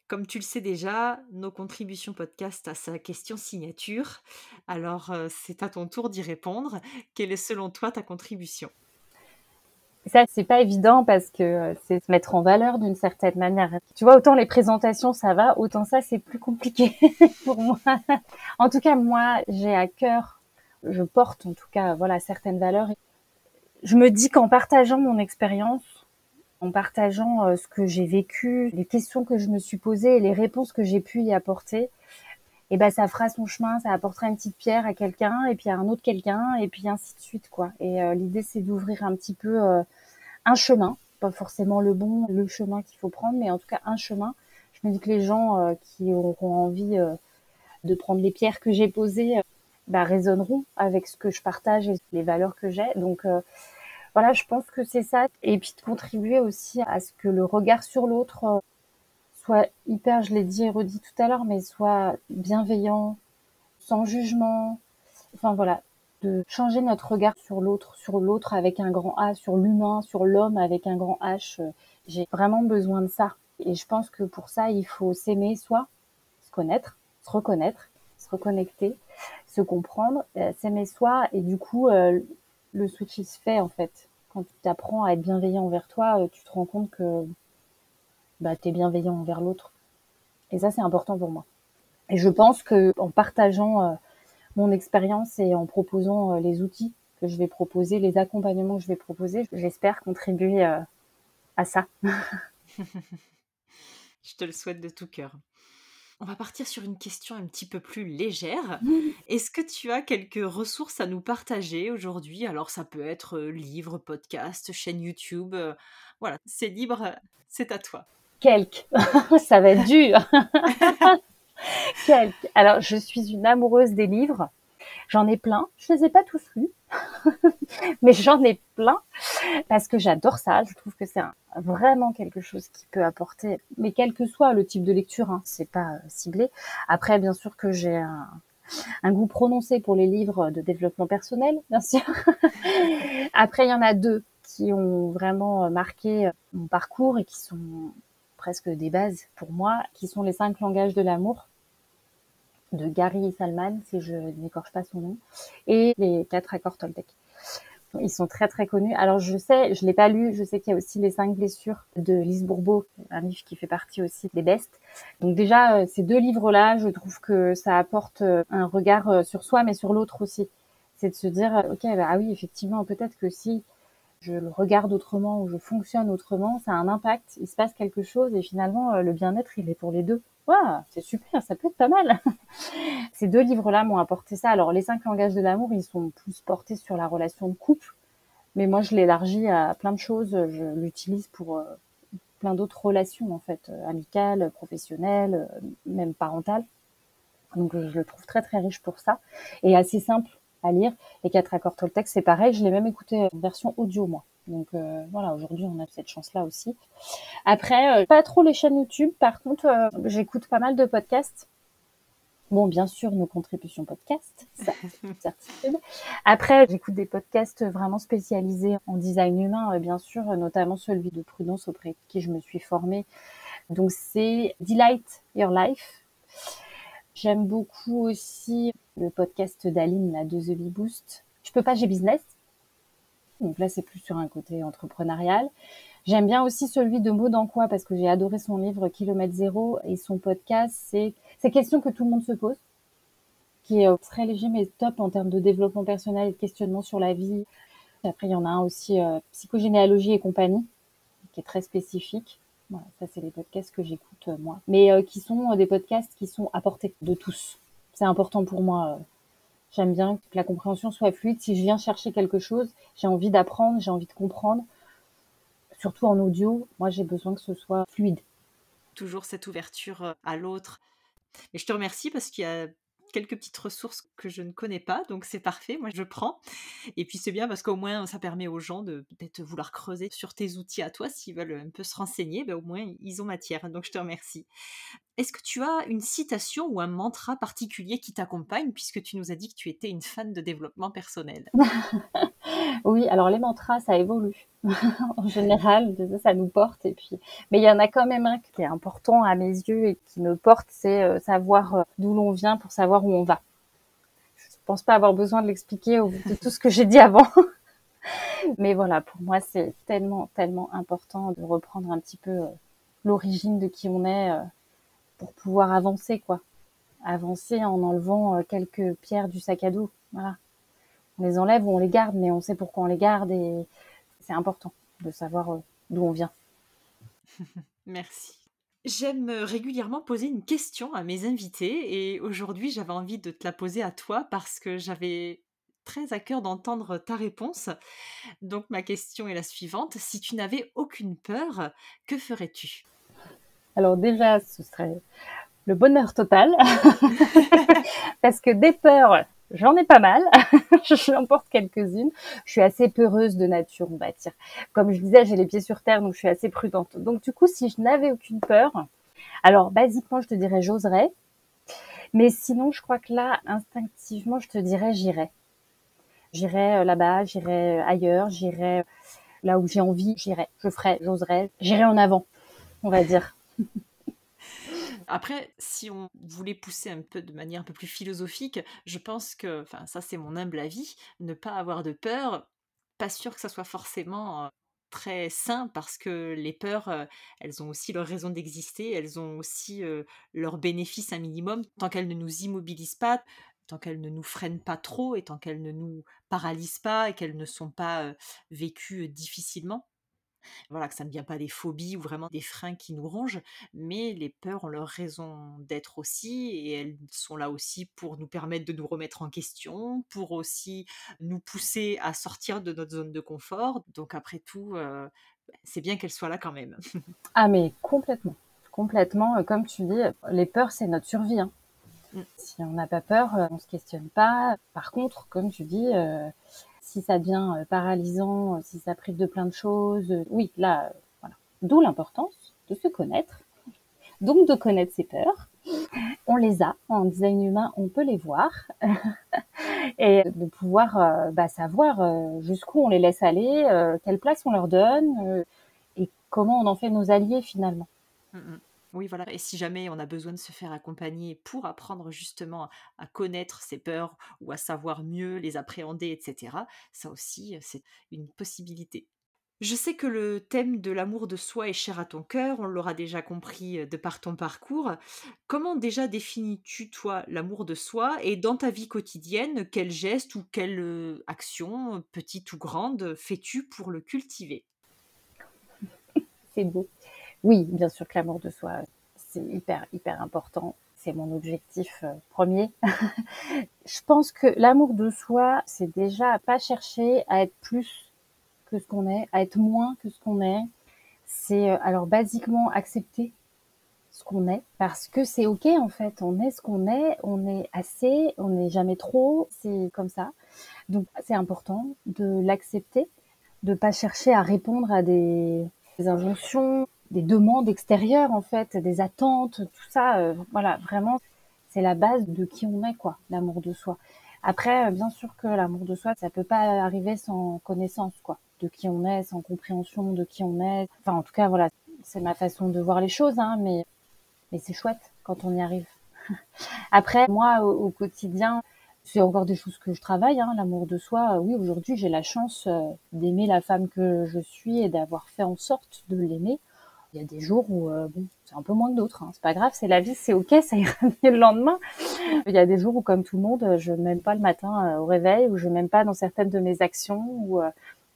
Comme tu le sais déjà, nos contributions podcast à sa question signature. Alors, c'est à ton tour d'y répondre. Quelle est selon toi ta contribution? Ça, c'est pas évident parce que c'est se mettre en valeur d'une certaine manière. Tu vois, autant les présentations, ça va, autant ça, c'est plus compliqué <laughs> pour moi. En tout cas, moi, j'ai à cœur, je porte en tout cas, voilà, certaines valeurs. Je me dis qu'en partageant mon expérience, en partageant euh, ce que j'ai vécu, les questions que je me suis posées et les réponses que j'ai pu y apporter, et ben ça fera son chemin, ça apportera une petite pierre à quelqu'un et puis à un autre quelqu'un et puis ainsi de suite quoi. Et euh, l'idée c'est d'ouvrir un petit peu euh, un chemin, pas forcément le bon, le chemin qu'il faut prendre, mais en tout cas un chemin. Je me dis que les gens euh, qui auront envie de prendre les pierres que j'ai posées bah, résonneront avec ce que je partage et les valeurs que j'ai. Donc voilà, je pense que c'est ça. Et puis de contribuer aussi à ce que le regard sur l'autre soit hyper, je l'ai dit et redit tout à l'heure, mais soit bienveillant, sans jugement. Enfin voilà, de changer notre regard sur l'autre, sur l'autre avec un grand A, sur l'humain, sur l'homme avec un grand H. J'ai vraiment besoin de ça. Et je pense que pour ça, il faut s'aimer soi, se connaître, se reconnaître, se reconnecter. se comprendre, s'aimer soi, et du coup, le switch se fait en fait. Quand tu apprends à être bienveillant envers toi, tu te rends compte que bah, tu es bienveillant envers l'autre. Et ça, c'est important pour moi. Et je pense que en partageant mon expérience et en proposant les outils que je vais proposer, les accompagnements que je vais proposer, j'espère contribuer à ça. <laughs> je te le souhaite de tout cœur. On va partir sur une question un petit peu plus légère. <laughs> Est-ce que tu as quelques ressources à nous partager aujourd'hui? Alors ça peut être livre, podcast, chaîne YouTube. voilà, c'est libre, c'est à toi. Quelques. <laughs> ça va être dur. <laughs> Quelques. Alors je suis une amoureuse des livres. J'en ai plein. Je les ai pas tous lus. <laughs> mais j'en ai plein parce que j'adore ça. Je trouve que c'est vraiment quelque chose qui peut apporter, mais quel que soit le type de lecture, hein, c'est pas euh, ciblé. Après, bien sûr que j'ai un, un goût prononcé pour les livres de développement personnel, bien sûr. Après, il y en a deux qui ont vraiment marqué mon parcours et qui sont presque des bases pour moi, qui sont les cinq langages de l'amour de Gary Salman, si je n'écorche pas son nom, et les quatre accords Toltec. Ils sont très très connus. Alors je sais, je l'ai pas lu, je sais qu'il y a aussi les cinq blessures de Lise Bourbeau, un livre qui fait partie aussi des bestes. Donc déjà euh, ces deux livres-là, je trouve que ça apporte euh, un regard euh, sur soi mais sur l'autre aussi. C'est de se dire OK, bah, ah oui, effectivement, peut-être que si je le regarde autrement ou je fonctionne autrement, ça a un impact, il se passe quelque chose et finalement le bien-être, il est pour les deux. Waouh, c'est super, ça peut être pas mal. <laughs> Ces deux livres-là m'ont apporté ça. Alors, les cinq langages de l'amour, ils sont plus portés sur la relation de couple, mais moi, je l'élargis à plein de choses. Je l'utilise pour euh, plein d'autres relations, en fait, euh, amicales, professionnelles, euh, même parentales. Donc, je le trouve très, très riche pour ça et assez simple à lire. Les quatre accords Toltec, c'est pareil. Je l'ai même écouté en version audio, moi. Donc euh, voilà, aujourd'hui on a cette chance-là aussi. Après, euh, pas trop les chaînes YouTube. Par contre, euh, j'écoute pas mal de podcasts. Bon, bien sûr, nos contributions podcast, <laughs> ça, certitude. Après, j'écoute des podcasts vraiment spécialisés en design humain, bien sûr, notamment celui de Prudence auprès de qui je me suis formée. Donc c'est Delight Your Life. J'aime beaucoup aussi le podcast d'Aline, la de The Bee Boost. Je peux pas, j'ai business. Donc là, c'est plus sur un côté entrepreneurial. J'aime bien aussi celui de Maud quoi parce que j'ai adoré son livre Kilomètre Zéro et son podcast. C'est ces questions que tout le monde se pose, qui est euh, très léger mais top en termes de développement personnel et de questionnement sur la vie. Après, il y en a un aussi euh, psychogénéalogie et compagnie, qui est très spécifique. Voilà, ça c'est les podcasts que j'écoute euh, moi, mais euh, qui sont des podcasts qui sont à portée de tous. C'est important pour moi J'aime bien que la compréhension soit fluide. Si je viens chercher quelque chose, j'ai envie d'apprendre, j'ai envie de comprendre. Surtout en audio, moi j'ai besoin que ce soit fluide. Toujours cette ouverture euh, à l'autre. Et je te remercie parce qu'il y a quelques petites ressources que je ne connais pas, donc c'est parfait, moi je prends. Et puis c'est bien parce qu'au moins ça permet aux gens de peut-être vouloir creuser sur tes outils à toi, s'ils veulent un peu se renseigner, ben, au moins ils ont matière, donc je te remercie. Est-ce que tu as une citation ou un mantra particulier qui t'accompagne, puisque tu nous as dit que tu étais une fan de développement personnel? <laughs> Oui, alors les mantras, ça évolue. <laughs> en général, ça nous porte. Et puis, mais il y en a quand même un qui est important à mes yeux et qui me porte, c'est euh, savoir euh, d'où l'on vient pour savoir où on va. Je ne pense pas avoir besoin de l'expliquer au de tout ce que j'ai dit avant. <laughs> mais voilà, pour moi, c'est tellement, tellement important de reprendre un petit peu euh, l'origine de qui on est pour pouvoir avancer, quoi. Avancer en enlevant quelques pierres du sac à dos. Voilà on les enlève ou on les garde, mais on sait pourquoi on les garde et c'est important de savoir euh, d'où on vient. <laughs> Merci. J'aime régulièrement poser une question à mes invités et aujourd'hui j'avais envie de te la poser à toi parce que j'avais très à cœur d'entendre ta réponse. Donc ma question est la suivante. Si tu n'avais aucune peur, que ferais-tu? Alors déjà, ce serait le bonheur total. <laughs> parce que des peurs, J'en ai pas mal, <laughs> j'en porte quelques-unes. Je suis assez peureuse de nature, on va dire. Comme je disais, j'ai les pieds sur terre, donc je suis assez prudente. Donc du coup, si je n'avais aucune peur, alors basiquement, je te dirais j'oserais. Mais sinon, je crois que là, instinctivement, je te dirais j'irai. J'irai euh, là-bas, j'irai euh, ailleurs, j'irai euh, là où j'ai envie, j'irai, je ferai, j'oserais, j'irai en avant, on va dire. <laughs> Après, si on voulait pousser un peu de manière un peu plus philosophique, je pense que, enfin ça c'est mon humble avis, ne pas avoir de peur, pas sûr que ça soit forcément très sain parce que les peurs, elles ont aussi leur raison d'exister, elles ont aussi leur bénéfice un minimum, tant qu'elles ne nous immobilisent pas, tant qu'elles ne nous freinent pas trop et tant qu'elles ne nous paralysent pas et qu'elles ne sont pas vécues difficilement. Voilà, que ça ne vient pas des phobies ou vraiment des freins qui nous rongent, mais les peurs ont leur raison d'être aussi, et elles sont là aussi pour nous permettre de nous remettre en question, pour aussi nous pousser à sortir de notre zone de confort. Donc après tout, bah, c'est bien qu'elles soient là quand même. <laughs> ah mais complètement, complètement. Comme tu dis, les peurs, c'est notre survie. Hein. Mmh. Si on n'a pas peur, on se questionne pas. Par contre, comme tu dis, si ça devient euh, paralysant, euh, si ça prive de plein de choses, euh, oui, là, voilà. D'où l'importance de se connaître, donc de connaître ses peurs. On les a en design humain, on peut les voir <laughs> et de pouvoir bah, savoir jusqu'où on les laisse aller, quelle place on leur donne et comment on en fait nos alliés finalement. Mmh, mmh. Oui, voilà. Et si jamais on a besoin de se faire accompagner pour apprendre justement à connaître ses peurs ou à savoir mieux les appréhender, etc., ça aussi, c'est une possibilité. Je sais que le thème de l'amour de soi est cher à ton cœur, on l'aura déjà compris de par ton parcours. Comment déjà définis-tu, toi, l'amour de soi et dans ta vie quotidienne, quel geste ou quelle action, petite ou grande, fais-tu pour le cultiver? C'est beau oui, bien sûr que l'amour de soi, c'est hyper, hyper important. C'est mon objectif euh, premier. <laughs> je pense que l'amour de soi, c'est déjà à pas chercher à être plus que ce qu'on est, à être moins que ce qu'on est. C'est euh, alors basiquement accepter ce qu'on est parce que c'est ok en fait on est ce qu'on est on est assez on n'est jamais trop c'est comme ça donc c'est important de l'accepter de pas chercher à répondre à des injonctions des demandes extérieures en fait, des attentes, tout ça. Euh, voilà, vraiment, c'est la base de qui on est, quoi, l'amour de soi. Après, euh, bien sûr que l'amour de soi, ça peut pas arriver sans connaissance, quoi, de qui on est, sans compréhension de qui on est. Enfin, en tout cas, voilà, c'est ma façon de voir les choses, hein, mais mais c'est chouette quand on y arrive. <laughs> Après, moi, au, quotidien, c'est encore des choses que je travaille, hein, l'amour de soi. Oui, aujourd'hui, j'ai la chance euh, d'aimer la femme que je suis et d'avoir fait en sorte de l'aimer il y a des jours où euh, c'est un peu moins que d'autres. Hein. C'est pas grave, c'est la vie, c'est ok, <laughs> ça ira mieux le lendemain. Il y a des jours où, comme tout le monde, je m'aime pas le matin euh, au réveil, ou je m'aime pas dans certaines de mes actions. Euh,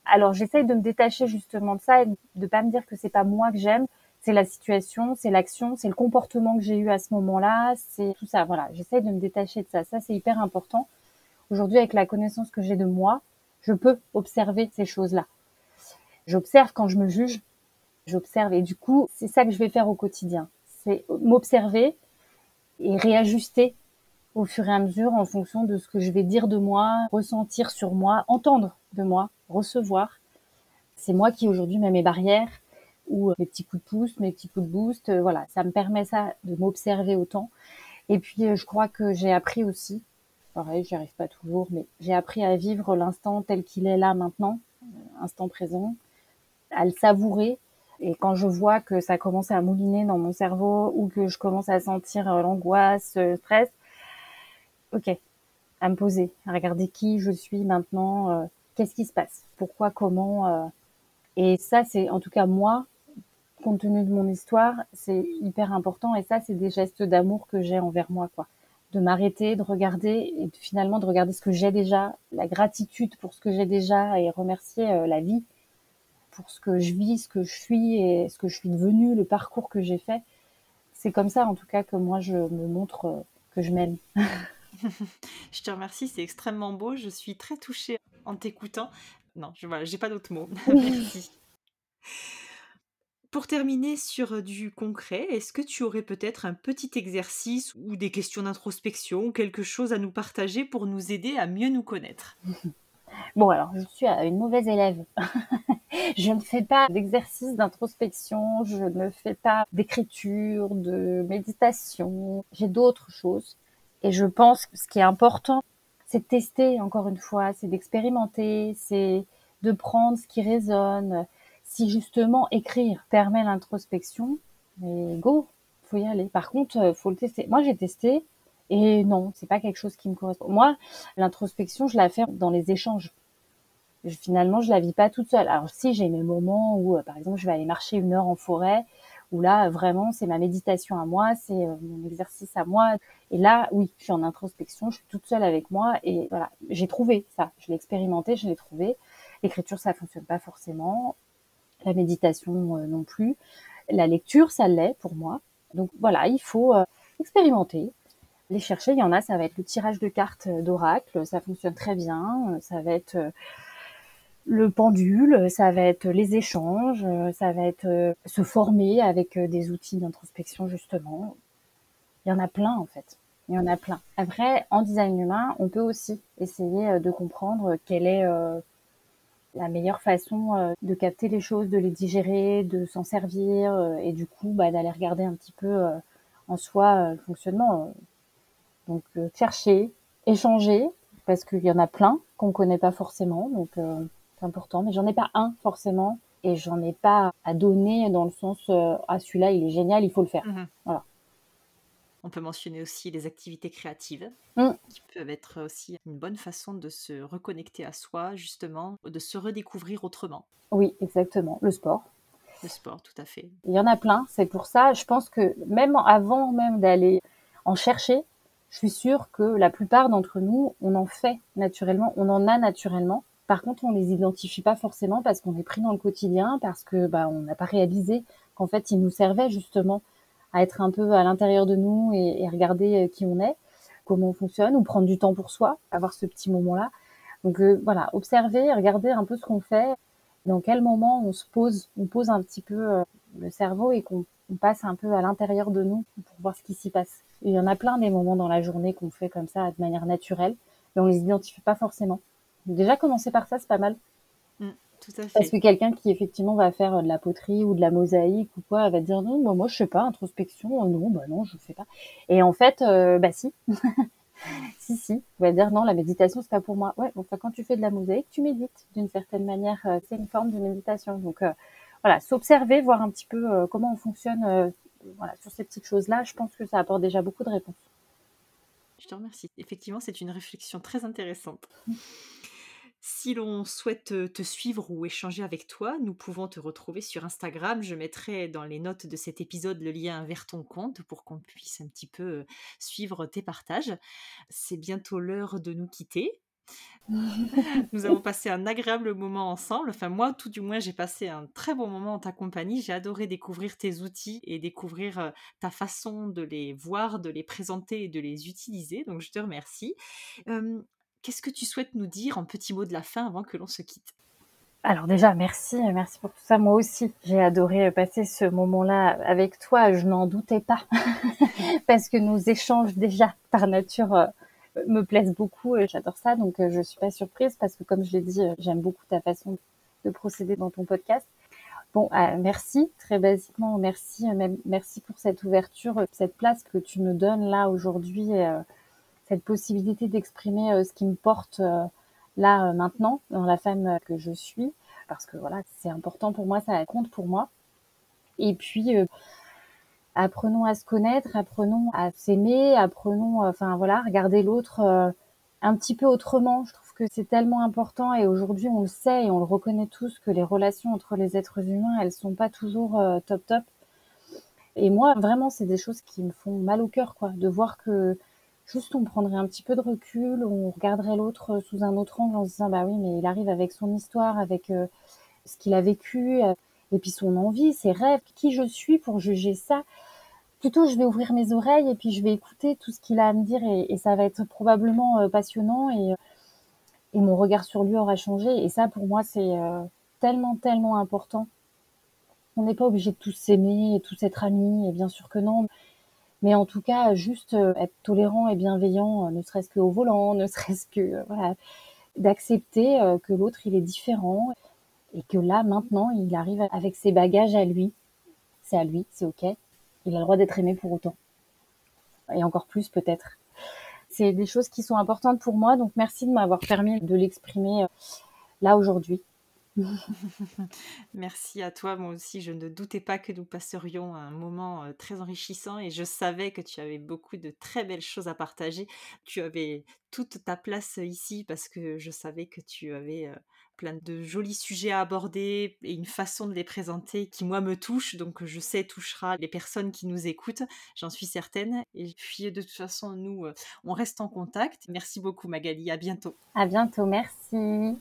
alors j'essaye de me détacher justement de ça et de pas me dire que c'est pas moi que j'aime, c'est la situation, c'est l'action, c'est le comportement que j'ai eu à ce moment-là, c'est tout ça. Voilà, j'essaye de me détacher de ça. Ça c'est hyper important. Aujourd'hui, avec la connaissance que j'ai de moi, je peux observer ces choses-là. J'observe quand je me juge, j'observe. Et du coup, c'est ça que je vais faire au quotidien. C'est m'observer et réajuster au fur et à mesure en fonction de ce que je vais dire de moi, ressentir sur moi, entendre de moi, recevoir. C'est moi qui aujourd'hui mets mes barrières ou mes petits coups de pouce, mes petits coups de boost. Euh, voilà, ça me permet ça de m'observer autant. Et puis, euh, je crois que j'ai appris aussi, pareil, j'y arrive pas toujours, mais j'ai appris à vivre l'instant tel qu'il est là maintenant, euh, instant présent, à le savourer et quand je vois que ça commence à mouliner dans mon cerveau ou que je commence à sentir euh, l'angoisse, le stress, ok, à me poser, à regarder qui je suis maintenant, euh, qu'est-ce qui se passe, pourquoi, comment. Euh. et ça, c'est en tout cas moi, compte tenu de mon histoire, c'est hyper important. Et ça, c'est des gestes d'amour que j'ai envers moi, quoi. De m'arrêter, de regarder et finalement de regarder ce que j'ai déjà, la gratitude pour ce que j'ai déjà et remercier la vie pour ce que je vis, ce que je suis et ce que je suis devenue, le parcours que j'ai fait. C'est comme ça, en tout cas, que moi, je me montre euh, que je m'aime. <laughs> je te remercie, c'est extrêmement beau. Je suis très touchée en t'écoutant. Non, je n'ai pas d'autres mots. <laughs> Merci. Pour terminer sur euh, du concret, est-ce que tu aurais peut-être un petit exercice ou des questions d'introspection ou quelque chose à nous partager pour nous aider à mieux nous connaître? <laughs> Bon, alors, je suis une mauvaise élève. <laughs> je ne fais pas d'exercice d'introspection, je ne fais pas d'écriture, de méditation. J'ai d'autres choses. Et je pense que ce qui est important, c'est de tester, encore une fois, c'est d'expérimenter, c'est de prendre ce qui résonne. Si justement écrire permet l'introspection, mais go, faut y aller. Par contre, faut le tester. Moi, j'ai testé et non, c'est pas quelque chose qui me correspond. Moi, l'introspection, je la fais dans les échanges. finalement, je la vis pas toute seule. Alors si j'ai mes moments où, par exemple, je vais aller marcher une heure en forêt, où là, vraiment, c'est ma méditation à moi, c'est mon exercice à moi. Et là, oui, je suis en introspection, je suis toute seule avec moi et voilà, j'ai trouvé ça. Je l'ai expérimenté, je l'ai trouvé. L'écriture, ça fonctionne pas forcément. La méditation euh, non plus. La lecture, ça l'est pour moi. Donc voilà, il faut euh, expérimenter, les chercher. Il y en a, ça va être le tirage de cartes euh, d'oracle, ça fonctionne très bien. Ça va être le pendule, ça va être les échanges, ça va être se former avec des outils d'introspection justement. Il y en a plein en fait. Il y en a plein. Après, en design humain, on peut aussi essayer de comprendre quelle est la meilleure façon euh, de capter les choses, de les digérer, de s'en servir euh, et du coup bah, d'aller regarder un petit peu euh, en soi le fonctionnement. Donc chercher, échanger, parce qu'il y en a plein qu'on connaît pas forcément, donc c'est important. Mais j'en ai pas un forcément et j'en ai pas à donner dans le sens ah celui-là il est génial, il faut le faire. Mmh voilà. On peut mentionner aussi les activités créatives, mmh. qui peuvent être aussi une bonne façon de se reconnecter à soi, justement, de se redécouvrir autrement. Oui, exactement. Le sport. Le sport, tout à fait. Il y en a plein. C'est pour ça, je pense que même avant même d'aller en chercher, je suis sûre que la plupart d'entre nous, on en fait naturellement, on en a naturellement. Par contre, on les identifie pas forcément parce qu'on est pris dans le quotidien, parce que bah, on n'a pas réalisé qu'en fait, ils nous servaient justement à être un peu à l'intérieur de nous et, regarder euh, qui on est, comment on fonctionne, ou prendre du temps pour soi, avoir ce petit moment-là. Donc euh, voilà, observer, regarder un peu ce qu'on fait, dans quel moment on se pose, on pose un petit peu euh, le cerveau et qu'on passe un peu à l'intérieur de nous pour voir ce qui s'y passe. il y en a plein des moments dans la journée qu'on fait comme ça de manière naturelle, mais on les identifie pas forcément. déjà commencer par ça, c'est pas mal. Parce que quelqu'un qui effectivement va faire euh, de la poterie ou de la mosaïque ou quoi, va dire non, bah, moi je sais pas, introspection, euh, non, bah non, je fais pas. Et en fait, euh, bah si, <laughs> si, si, on va dire non, la méditation c'est pas pour moi. Ouais, enfin quand tu fais de la mosaïque, tu médites d'une certaine manière, c'est une forme de méditation. Donc voilà, s'observer, voir un petit peu comment on fonctionne, voilà, sur ces petites choses-là, je pense que ça apporte déjà beaucoup de réponses. Je te remercie. Effectivement, c'est une réflexion très intéressante. Si l'on souhaite te suivre ou échanger avec toi, nous pouvons te retrouver sur Instagram. Je mettrai dans les notes de cet épisode le lien vers ton compte pour qu'on puisse un petit peu suivre tes partages. C'est bientôt l'heure de nous quitter. <laughs> nous avons passé un agréable moment ensemble. Enfin, moi, tout du moins, j'ai passé un très bon moment en ta compagnie. J'ai adoré découvrir tes outils et découvrir ta façon de les voir, de les présenter et de les utiliser. Donc, je te remercie. Qu'est-ce que tu souhaites nous dire en petits mots de la fin avant que l'on se quitte? Alors déjà, merci, merci pour tout ça. Moi aussi, j'ai adoré passer ce moment-là avec toi. Je n'en doutais pas <laughs> parce que nos échanges déjà par nature euh, me plaisent beaucoup j'adore ça. Donc euh, je suis pas surprise parce que comme je l'ai dit, euh, j'aime beaucoup ta façon de procéder dans ton podcast. Bon, merci, très basiquement, merci, merci pour cette ouverture, cette place que tu me donnes là aujourd'hui cette possibilité d'exprimer euh, ce qui me porte euh, là euh, maintenant dans la femme que je suis parce que voilà c'est important pour moi ça compte pour moi et puis apprenons à se connaître apprenons à s'aimer apprenons enfin voilà regarder l'autre un petit peu autrement. Je trouve que c'est tellement important et aujourd'hui on le sait et on le reconnaît tous que les relations entre les êtres humains elles sont pas toujours top top. Et moi vraiment c'est des choses qui me font mal au cœur quoi de voir que juste on prendrait un petit peu de recul, on regarderait l'autre sous un autre angle en se disant bah oui mais il arrive avec son histoire, avec euh, ce qu'il a vécu, euh, et puis son envie, ses rêves, qui je suis pour juger ça. Plutôt je vais ouvrir mes oreilles et puis je vais écouter tout ce qu'il a à me dire et, ça va être probablement euh, passionnant et, et mon regard sur lui aura changé et ça pour moi c'est tellement tellement important. On n'est pas obligé de tous s'aimer et tous être amis et bien sûr que non mais en tout cas juste euh, être tolérant et bienveillant, euh, ne serait-ce qu'au volant, <laughs> ne serait-ce que euh, voilà, d'accepter que l'autre il est différent et que là maintenant il arrive avec ses bagages à lui, c'est à lui, c'est ok, il a le droit d'être aimé pour autant et encore plus peut-être. C'est des choses qui sont importantes pour moi, donc merci de m'avoir permis de l'exprimer là aujourd'hui. <laughs> Merci à toi. Moi aussi, je ne doutais pas que nous passerions un moment très enrichissant et je savais que tu avais beaucoup de très belles choses à partager. Tu avais toute ta place ici parce que je savais que tu avais plein de jolis sujets à aborder et une façon de les présenter qui, moi, me touche. Donc, je sais, touchera les personnes qui nous écoutent. J'en suis certaine. Et puis, de toute façon, nous, on reste en contact. Merci beaucoup, Magali. À bientôt. À bientôt. Merci.